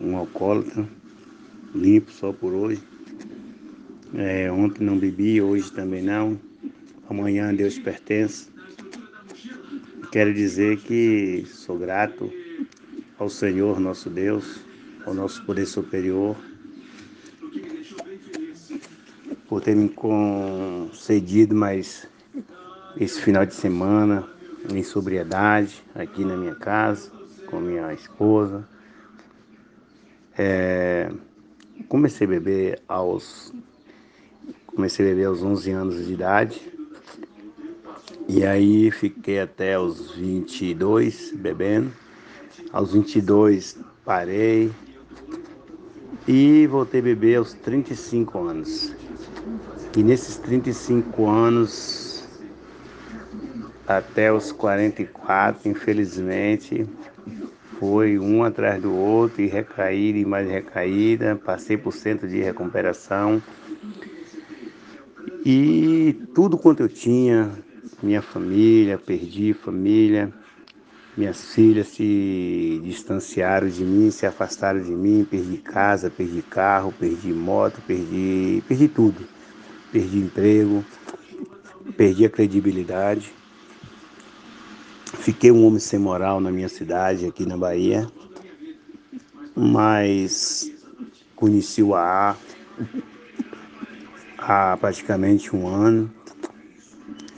um alcoólatra, limpo só por hoje. É, ontem não bebi, hoje também não. Amanhã Deus pertence. Quero dizer que sou grato ao Senhor nosso Deus, ao nosso poder superior, por ter me concedido mais esse final de semana em sobriedade aqui na minha casa, com minha esposa. É, comecei a beber aos comecei a beber aos 11 anos de idade. E aí fiquei até os 22 bebendo. Aos 22 parei e voltei a beber aos 35 anos. E nesses 35 anos até os 44, infelizmente, foi um atrás do outro, e recaída e mais recaída, passei por centro de recuperação. E tudo quanto eu tinha, minha família, perdi família, minhas filhas se distanciaram de mim, se afastaram de mim, perdi casa, perdi carro, perdi moto, perdi, perdi tudo. Perdi emprego, perdi a credibilidade. Fiquei um homem sem moral na minha cidade, aqui na Bahia, mas conheci o AA há praticamente um ano.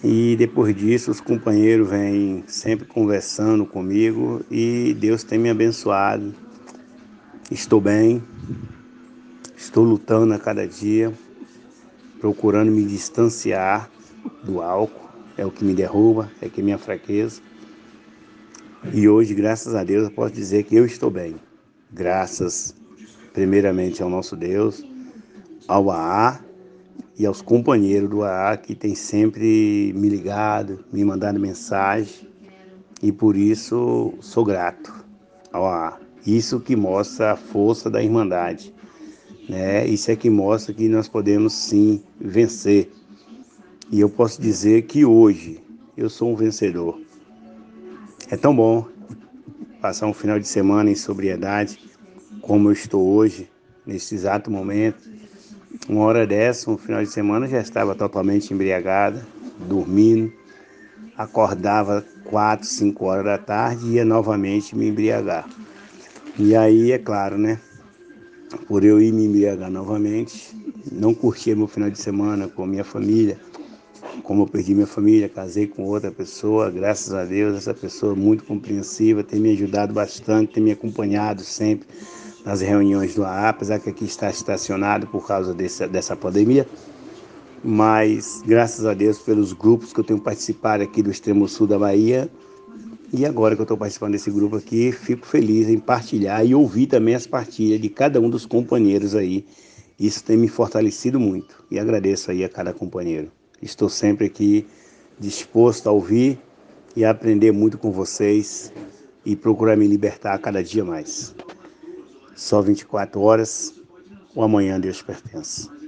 E depois disso, os companheiros vêm sempre conversando comigo e Deus tem me abençoado. Estou bem, estou lutando a cada dia, procurando me distanciar do álcool, é o que me derruba, é que é minha fraqueza. E hoje, graças a Deus, eu posso dizer que eu estou bem. Graças, primeiramente, ao nosso Deus, ao AA e aos companheiros do AA que têm sempre me ligado, me mandado mensagem. E por isso sou grato ao AA. Isso que mostra a força da Irmandade. Né? Isso é que mostra que nós podemos sim vencer. E eu posso dizer que hoje eu sou um vencedor é tão bom passar um final de semana em sobriedade, como eu estou hoje, nesse exato momento. Uma hora dessa, um final de semana, já estava totalmente embriagada, dormindo. Acordava quatro, cinco horas da tarde e ia novamente me embriagar. E aí, é claro, né? Por eu ir me embriagar novamente, não curtir meu final de semana com minha família, como eu perdi minha família, casei com outra pessoa, graças a Deus, essa pessoa muito compreensiva, tem me ajudado bastante, tem me acompanhado sempre nas reuniões do AA, apesar que aqui está estacionado por causa desse, dessa pandemia. Mas graças a Deus pelos grupos que eu tenho participado aqui do extremo sul da Bahia. E agora que eu estou participando desse grupo aqui, fico feliz em partilhar e ouvir também as partilhas de cada um dos companheiros aí. Isso tem me fortalecido muito e agradeço aí a cada companheiro. Estou sempre aqui disposto a ouvir e a aprender muito com vocês e procurar me libertar cada dia mais. Só 24 horas, o amanhã Deus pertence.